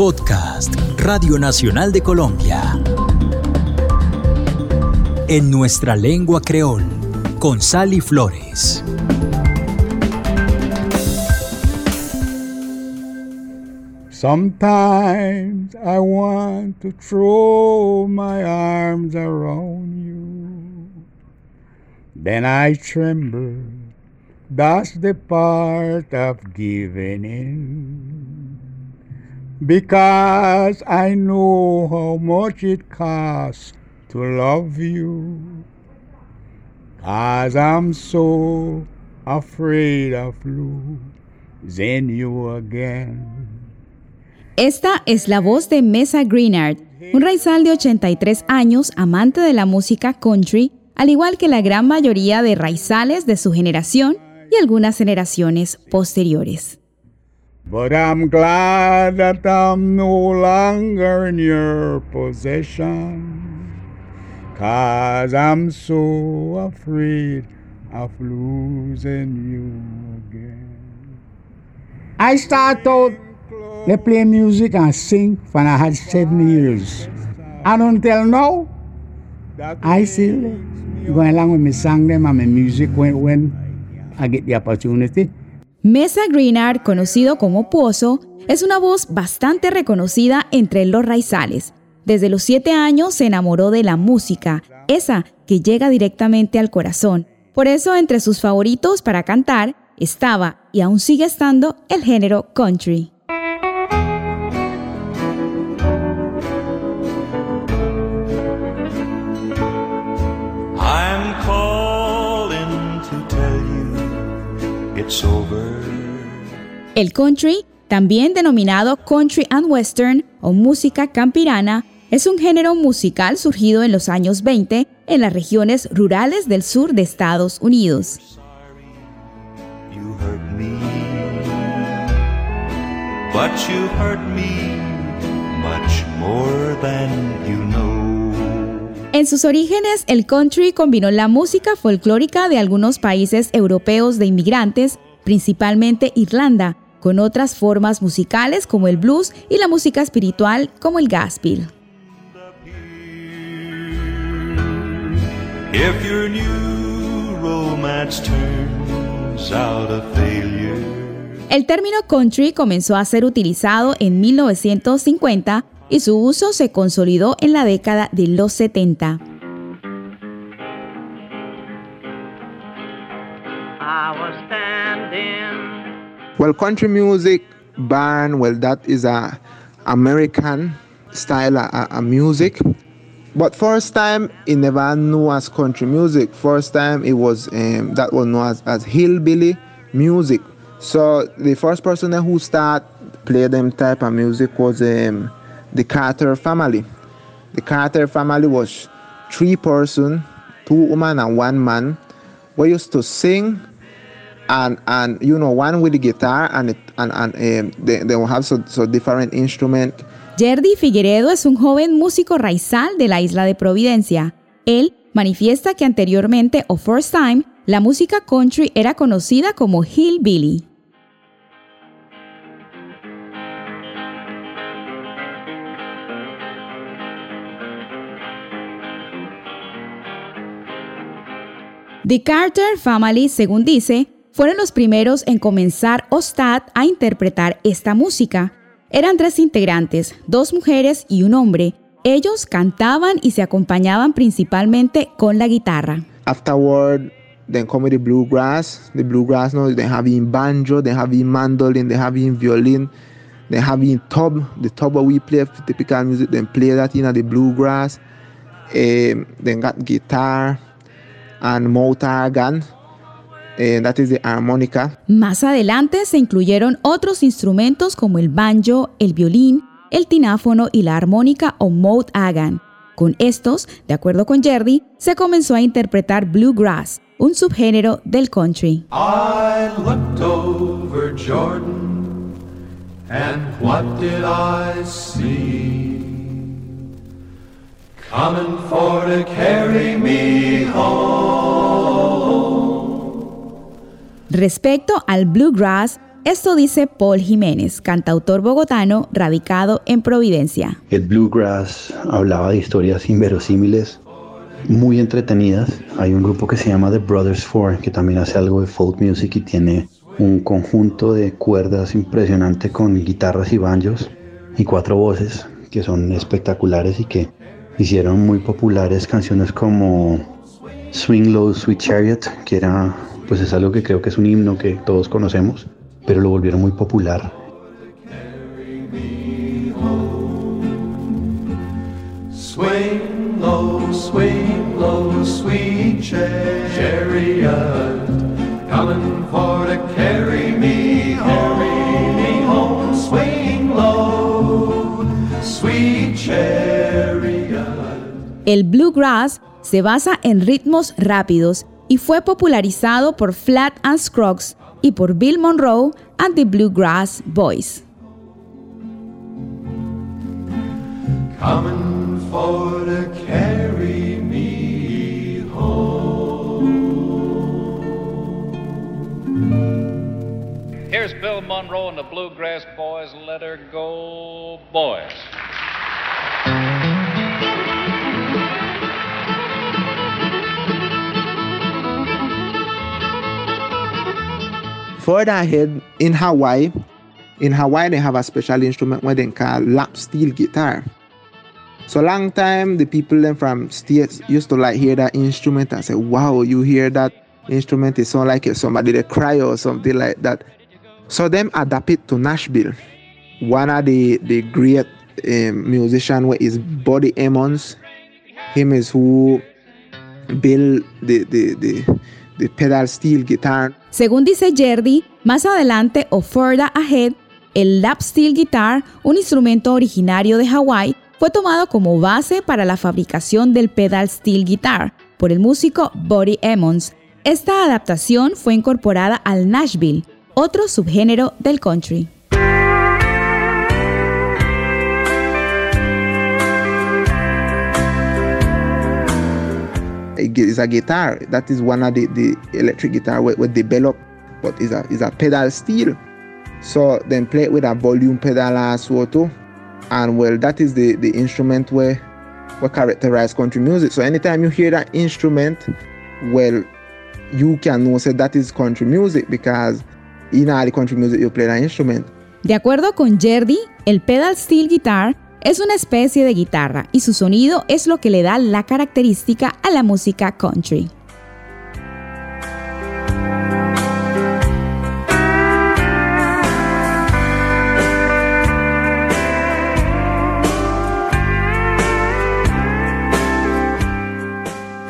Podcast Radio Nacional de Colombia. En nuestra lengua creol, con Sally Flores. Sometimes I want to throw my arms around you. Then I tremble. That's the part of giving in. Because I know how much it costs to love you. Cause I'm so afraid of losing you again. Esta es la voz de Mesa Greenard, un raizal de 83 años, amante de la música country, al igual que la gran mayoría de raizales de su generación y algunas generaciones posteriores. But I'm glad that I'm no longer in your possession. Cause I'm so afraid of losing you again. I start out to play music and sing when I had seven years. And until now, I still go along with my song them and my music when, when I get the opportunity. Mesa Greenard, conocido como Pozo, es una voz bastante reconocida entre los raizales. Desde los siete años se enamoró de la música, esa que llega directamente al corazón. Por eso entre sus favoritos para cantar estaba y aún sigue estando el género country. El country, también denominado country and western o música campirana, es un género musical surgido en los años 20 en las regiones rurales del sur de Estados Unidos. En sus orígenes, el country combinó la música folclórica de algunos países europeos de inmigrantes, principalmente Irlanda, con otras formas musicales como el blues y la música espiritual como el gospel. El término country comenzó a ser utilizado en 1950 y su uso se consolidó en la década de los 70. Well, country music band, well, that is a American style of, music. But first time, it never knew as country music. First time, it was um, that was known as, as hillbilly music. So the first person who start play them type of music was um, the Carter family. The Carter family was three person, two women and one man. We used to sing and and you know one with the guitar and and, and um, they, they will have so, so different instrument. Jerdy Figueredo es un joven músico raizal de la isla de Providencia. Él manifiesta que anteriormente o first time la música country era conocida como hillbilly. The Carter Family, según dice, fueron los primeros en comenzar Ostad a interpretar esta música. Eran tres integrantes, dos mujeres y un hombre. Ellos cantaban y se acompañaban principalmente con la guitarra. Afterward, then come the bluegrass. The bluegrass, no, they have in banjo, they have in mandolin, they have in violin, they have in tub. The tub we play typical music, then play that in the bluegrass. Um, then got guitar and mouth organ. Eh, that is the harmonica. Más adelante se incluyeron otros instrumentos como el banjo, el violín, el tináfono y la armónica o mouth organ. Con estos, de acuerdo con Jerry, se comenzó a interpretar bluegrass, un subgénero del country. I looked over Jordan and what did I see? Coming for to carry me home. Respecto al bluegrass, Esto dice Paul Jiménez, cantautor bogotano radicado en Providencia. El bluegrass hablaba de historias inverosímiles, muy entretenidas. Hay un grupo que se llama The Brothers Four, que también hace algo de folk music y tiene un conjunto de cuerdas impresionante con guitarras y banjos y cuatro voces que son espectaculares y que hicieron muy populares canciones como Swing Low Sweet Chariot, que era pues es algo que creo que es un himno que todos conocemos, pero lo volvieron muy popular. Swing low, swing low, sweet chariot, El bluegrass se basa en ritmos rápidos y fue popularizado por Flat and Scruggs y por Bill Monroe and the Bluegrass Boys. Coming for to carry me home. Here's Bill Monroe and the Bluegrass Boys. Let her go, boys. Further ahead in Hawaii, in Hawaii they have a special instrument what they call lap steel guitar. So long time the people then from states used to like hear that instrument and say, "Wow, you hear that instrument? It sound like somebody they cry or something like that." So them adapt it to Nashville. One of the the great um, musician where is Buddy Emmons. Him is who build the the the, the pedal steel guitar. Según dice Jerdy, más adelante o further ahead, el lap steel guitar, un instrumento originario de Hawái, fue tomado como base para la fabricación del pedal steel guitar por el músico Buddy Emmons. Esta adaptación fue incorporada al Nashville, otro subgénero del country. It's a guitar. That is one of the, the electric guitar we, we develop, but it's a, it's a pedal steel. So then play it with a volume pedal also too. And well, that is the, the instrument where we characterize country music. So anytime you hear that instrument, well, you can know say that is country music because in all the country music you play that instrument. De acuerdo con Jerdy, el pedal steel guitar es una especie de guitarra y su sonido es lo que le da la característica a la música country.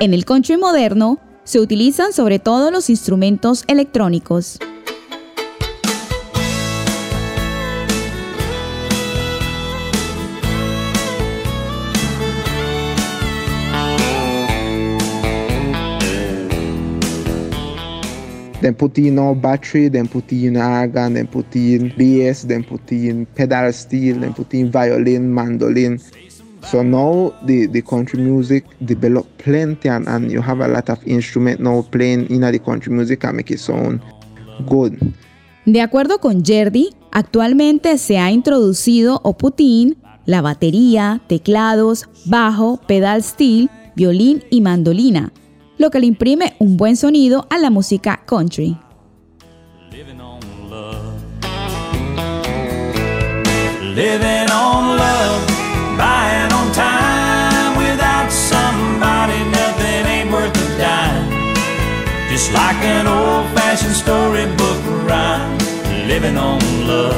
En el country moderno se utilizan sobre todo los instrumentos electrónicos. Then put in no battery, then put in organ, then put in bass, then put in pedal steel, then put in violin, mandolin. So now the, the country music develop plenty and, and you have a lot of instrument now playing in the country music and make it sound good. De acuerdo con Jerdy, actualmente se ha introducido o putín, la batería, teclados, bajo, pedal steel, violín y mandolina, lo que le imprime un buen sonido a la música country. Living on love. Living on love. Buying on time without somebody. Nothing ain't worth a dime. Just like an old fashioned storybook rhyme. Living on love.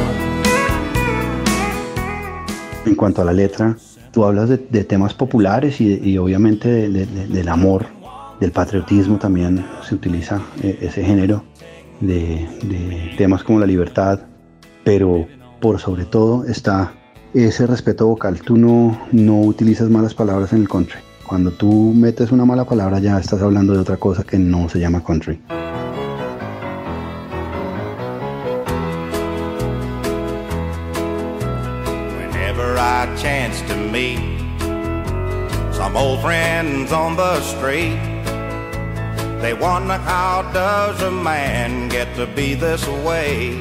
En cuanto a la letra, tú hablas de, de temas populares y, y obviamente de- de- de- del amor, del patriotismo también se utiliza eh, ese género de, temas como la libertad, pero por sobre todo está ese respeto vocal. Tú no, no utilizas malas palabras en el country. Cuando tú metes una mala palabra ya estás hablando de otra cosa que no se llama country. Chance to meet some old friends on the street, they wonder how does a man get to be this way?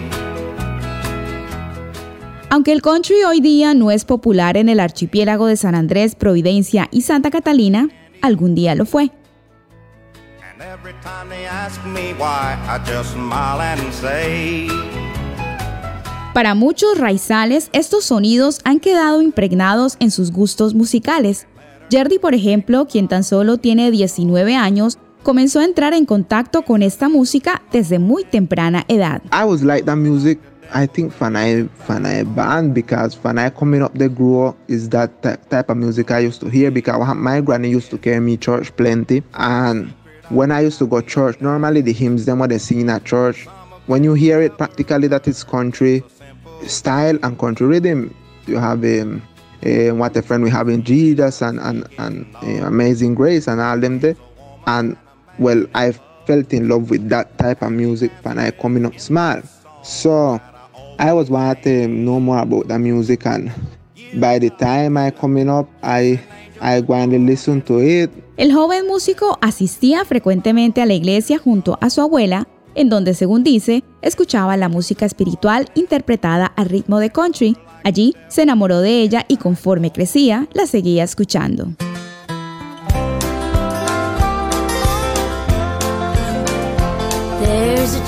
Aunque el country hoy día no es popular en el archipiélago de San Andrés, Providencia y Santa Catalina, algún día lo fue. Para muchos raizales, estos sonidos han quedado impregnados en sus gustos musicales. Jerdy, por ejemplo, quien tan solo tiene 19 años, comenzó a entrar en contacto con esta música desde muy temprana edad. I was like that music I think when I band because I coming up the grow is that type of music I used to hear because my granny used to carry me church plenty and when I used to go church normally the hymns them what they sing at church when you hear it practically that is country style and country rhythm you have um, uh, what a friend we have in Jesus and and, and uh, Amazing Grace and all them there and well I felt in love with that type of music when I coming up small so I was wanting to know more about the music and by the time I coming up, I, I to listen to it. El joven músico asistía frecuentemente a la iglesia junto a su abuela, en donde, según dice, escuchaba la música espiritual interpretada al ritmo de country. Allí se enamoró de ella y conforme crecía, la seguía escuchando.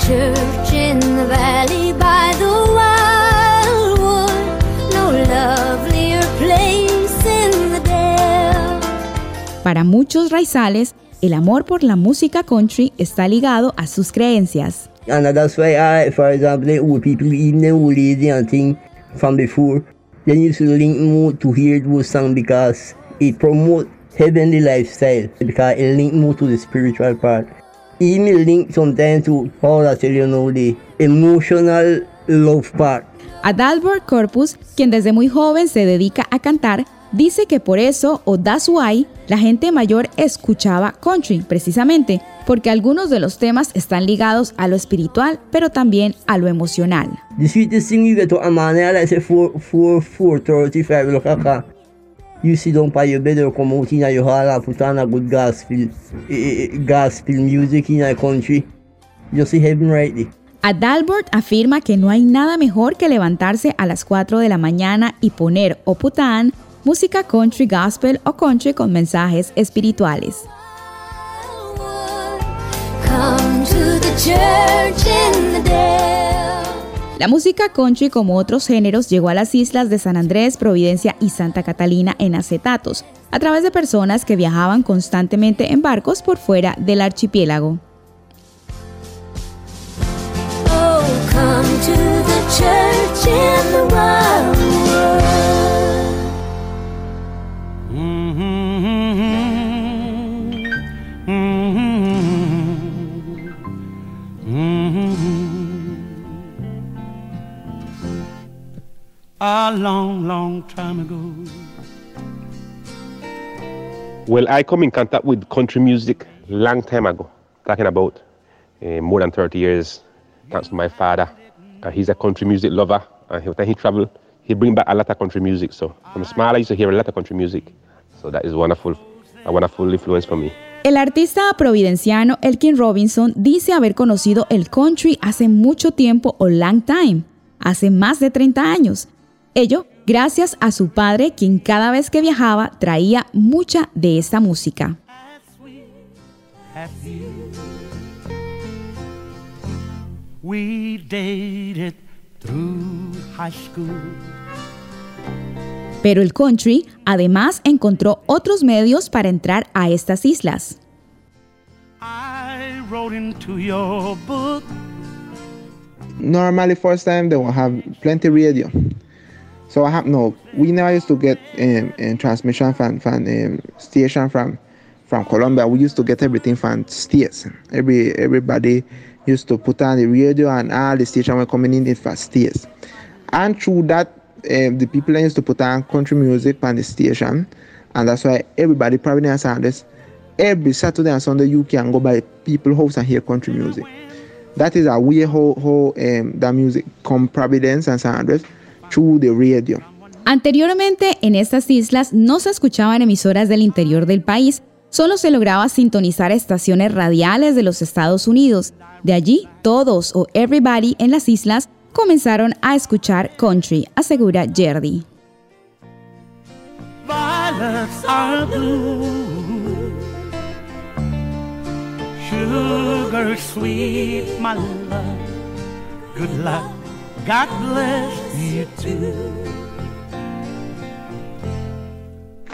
Church in the valley by the Para muchos raizales, el amor por la música country está ligado a sus creencias. And that's why I, for example, the old people, even the old lady and thing from before, they used to link more to hear those songs because it promote heavenly lifestyle, because it link more to the spiritual part. Link sometimes to, the emotional love part. Adalbert Corpus, quien desde muy joven se dedica a cantar, Dice que por eso, o that's why, la gente mayor escuchaba country, precisamente, porque algunos de los temas están ligados a lo espiritual, pero también a lo emocional. The sweetest thing you get to a man, I say 4, 4, 4, look at You sit down by your bed or come out in your hall and put on a good gospel, eh, eh, gospel music in a country. You see heaven right there. Adalbert afirma que no hay nada mejor que levantarse a las 4 de la mañana y poner Opután música country gospel o country con mensajes espirituales. La música country, como otros géneros, llegó a las islas de San Andrés, Providencia y Santa Catalina en acetatos, a través de personas que viajaban constantemente en barcos por fuera del archipiélago. Oh, a long, long time ago. Well, I come in contact with country music long time ago, talking about uh, more than 30 years, thanks to my father. Uh, he's a country music lover, and every time he travel, he bring back a lot of country music. So from small, I used to hear a lot of country music. So that is wonderful, a wonderful influence for me. El artista providenciano Elkin Robinson dice haber conocido el country hace mucho tiempo o long time, hace más de 30 años, Ello gracias a su padre, quien cada vez que viajaba traía mucha de esta música. Pero el country además encontró otros medios para entrar a estas islas. Normally first time they will have plenty radio. So I have no. We never used to get um, um, transmission from from um, station from from Colombia. We used to get everything from states. Every everybody used to put on the radio and all the station were coming in from states. And through that, um, the people used to put on country music on the station, and that's why everybody probably understand this. Every Saturday and Sunday you can go by people house and hear country music. That is a way how how um, that music come Providence and San Andres radio. Anteriormente, en estas islas no se escuchaban emisoras del interior del país, solo se lograba sintonizar estaciones radiales de los Estados Unidos. De allí, todos o everybody en las islas comenzaron a escuchar country, asegura Jerdy. Violets are blue. Sugar sweet, my love. Good luck. God bless you too.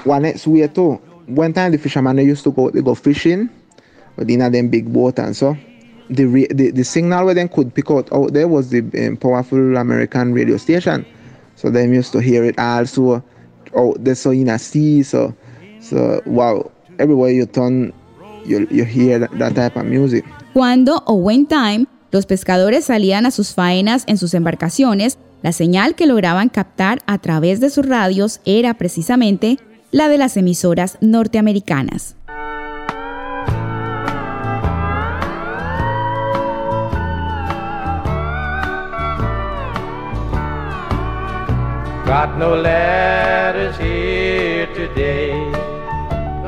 One next way too. One time the fishermen they used to go they go fishing with in them big boat and so the, ra- the the signal where them could pick out out there was the um, powerful American radio station. So them used to hear it also out there so in a sea so so wow everywhere you turn you, you hear that, that type of music. Cuando o when time los pescadores salían a sus faenas en sus embarcaciones, la señal que lograban captar a través de sus radios era precisamente la de las emisoras norteamericanas.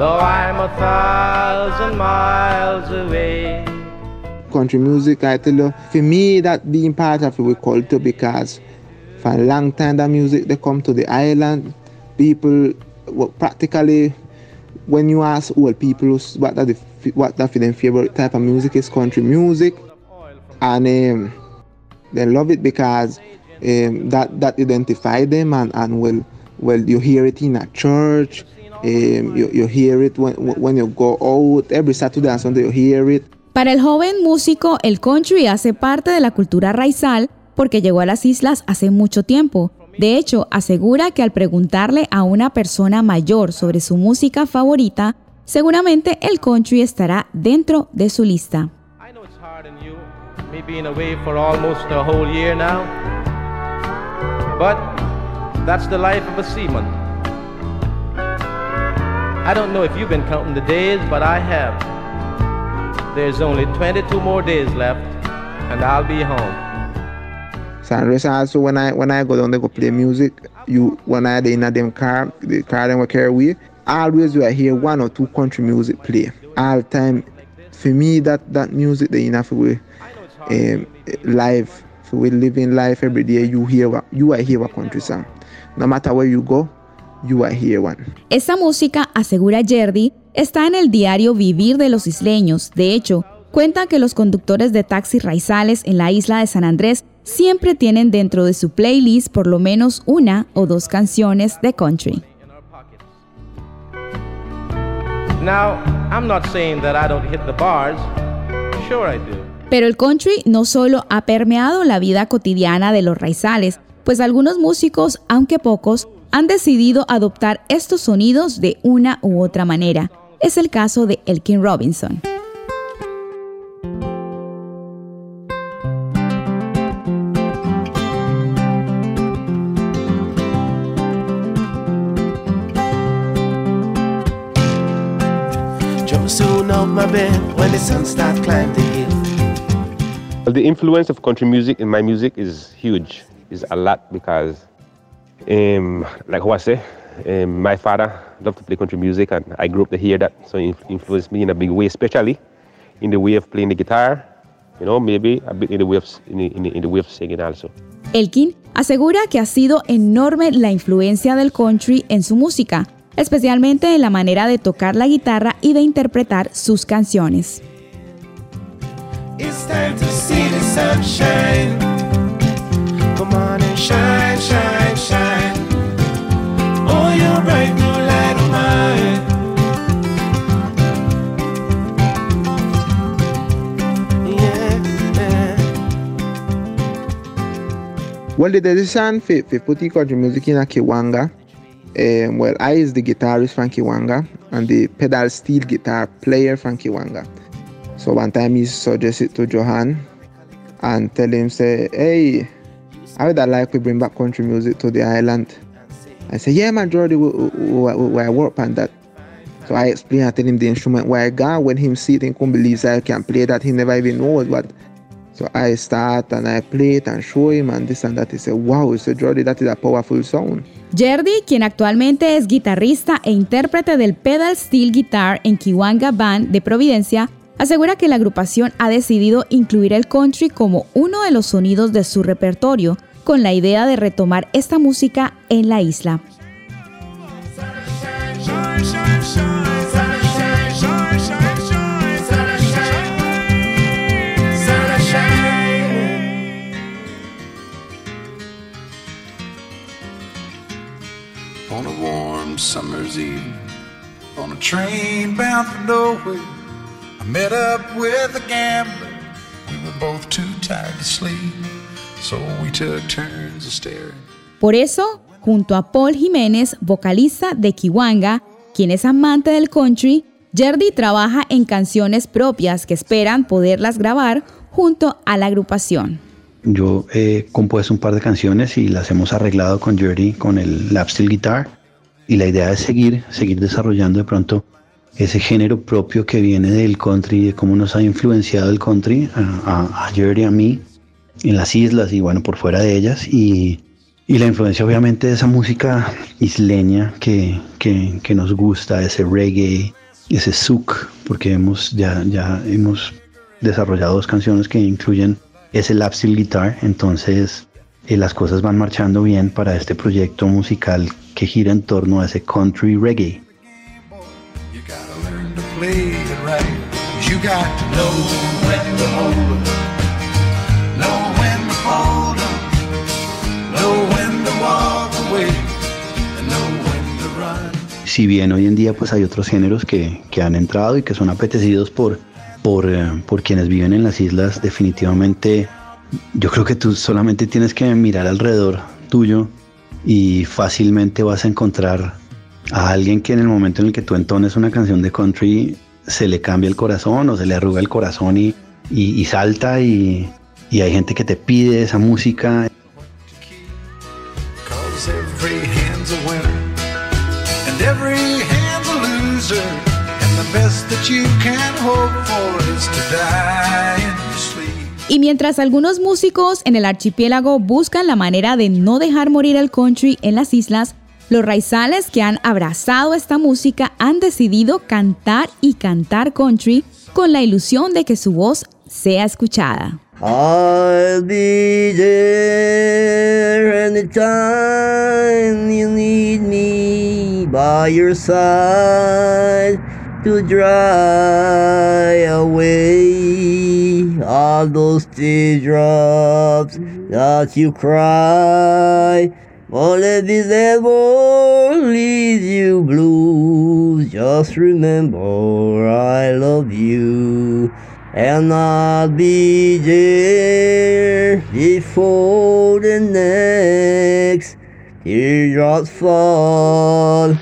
Though I'm a thousand miles away. Country music, I tell you, for me, that being part of our culture because for a long time that music they come to the island, people well, practically when you ask old people what that the, what that them favorite type of music is country music, and um, they love it because um, that that identify them and and well well you hear it in a church. Um, you, you hear it when, when you go out every Saturday and Sunday you hear it Para el joven músico, el country hace parte de la cultura raizal porque llegó a las islas hace mucho tiempo. De hecho, asegura que al preguntarle a una persona mayor sobre su música favorita, seguramente el country estará dentro de su lista. I don't know if you've been counting the days, but I have. There's only 22 more days left, and I'll be home. Sanders also when I when I go down there go play music, you when I in a them car, the car them will carry away, always you are hear one or two country music play. All time for me that that music they enough we um live for we living life every day you hear what you are hear a country song. No matter where you go, you are hear one. Esta música, asegura Jerdy, está en el diario Vivir de los Isleños. De hecho, cuenta que los conductores de taxis raizales en la isla de San Andrés siempre tienen dentro de su playlist por lo menos una o dos canciones de country. Pero el country no solo ha permeado la vida cotidiana de los raizales, pues algunos músicos, aunque pocos, han decidido adoptar estos sonidos de una u otra manera. Es el caso de Elkin Robinson. Jump soon out my bed when the sun starts climbing the hill. Well, the influence of country music in my music is huge. Is a lot because, um, like what I say, um, my father loved to play country music, and I grew up to hear that, so it influenced me in a big way, especially in the way of playing the guitar. You know, maybe a bit in the way of in the, in the, in the way of singing also. Elkin asegura que ha sido enorme la influencia del country en su música, especialmente en la manera de tocar la guitarra y de interpretar sus canciones. It's time to see the sunshine. Come on and shine, shine, shine. Well, the decision for, for putting country music in a Kiwanga, um, well, I is the guitarist from Kiwanga and the pedal steel guitar player from Kiwanga. So one time he suggested to Johan and tell him, say, hey, I would like we bring back country music to the island. I said, yeah, man, Jordy, we, work on that. So I explained, I tell him the instrument where I got. When him see it, he couldn't believe I can play that. He never even knows what. So I start and I play it and show him and this and that. He said, wow, so Jordy, that is a powerful sound. Jerdy, quien actualmente es guitarrista e intérprete del pedal steel guitar en Kiwanga Band de Providencia, asegura que la agrupación ha decidido incluir el country como uno de los sonidos de su repertorio, con la idea de retomar esta música en la isla. On a warm summer's evening, on a train bound for nowhere, I met up with a gambler. We were both too tired to sleep, so we took turns of staring. Por eso, junto a Paul Jiménez, vocalista de Kiwanga, quien es amante del country, Jerdy trabaja en canciones propias que esperan poderlas grabar junto a la agrupación. Yo he compuesto un par de canciones y las hemos arreglado con Jerdy con el lap steel guitar. Y la idea es seguir, seguir desarrollando de pronto ese género propio que viene del country, de cómo nos ha influenciado el country a, a, Jerry, a mí, en las islas y bueno, por fuera de ellas. Y, la influencia obviamente de esa música isleña que, que, que nos gusta, ese reggae, ese souk, porque hemos, ya, ya hemos desarrollado dos canciones que incluyen ese lap steel guitar, entonces eh, las cosas van marchando bien para este proyecto musical que gira en torno a ese country reggae. 'em, 'em. Si bien hoy en día pues hay otros géneros que, que han entrado y que son apetecidos por, por, eh, por quienes viven en las islas, definitivamente yo creo que tú solamente tienes que mirar alrededor tuyo y fácilmente vas a encontrar a alguien que en el momento en el que tú entones una canción de country se le cambia el corazón o se le arruga el corazón y, y, salta y, y, hay gente que te pide esa música. Every hand's a loser and the best that you can hope Y mientras algunos músicos en el archipiélago buscan la manera de no dejar morir el country en las islas, los raizales que han abrazado esta música han decidido cantar y cantar country con la ilusión de que su voz sea escuchada. I'll be there anytime you need me by your side to dry away all those teardrops that you cry. Won't let this ever leave you blue. Just remember I love you. And I'll be there before the next teardrops fall.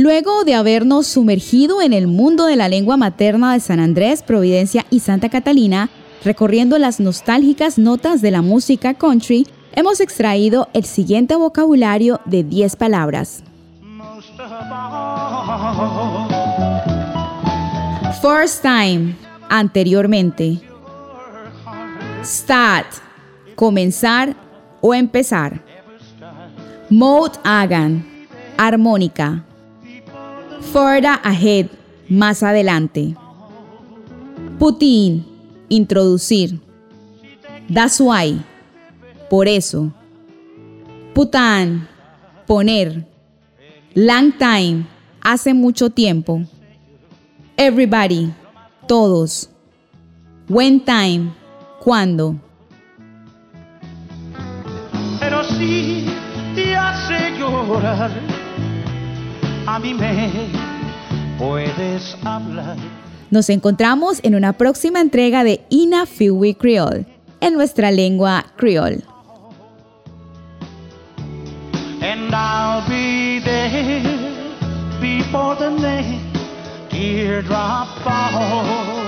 Luego de habernos sumergido en el mundo de la lengua materna de San Andrés, Providencia y Santa Catalina, recorriendo las nostálgicas notas de la música country, hemos extraído el siguiente vocabulario de 10 palabras. First time, anteriormente. Start, comenzar o empezar. Mode hagan, armónica. Further ahead, más adelante. Putin, introducir. That's why, por eso. Putan, poner. Long time, hace mucho tiempo. Everybody, todos. When time, cuando. Pero sí. A mí me puedes hablar. Nos encontramos en una próxima entrega de Ina Fiwi Creole, en nuestra lengua creole. And I'll be there before the next teardrop falls.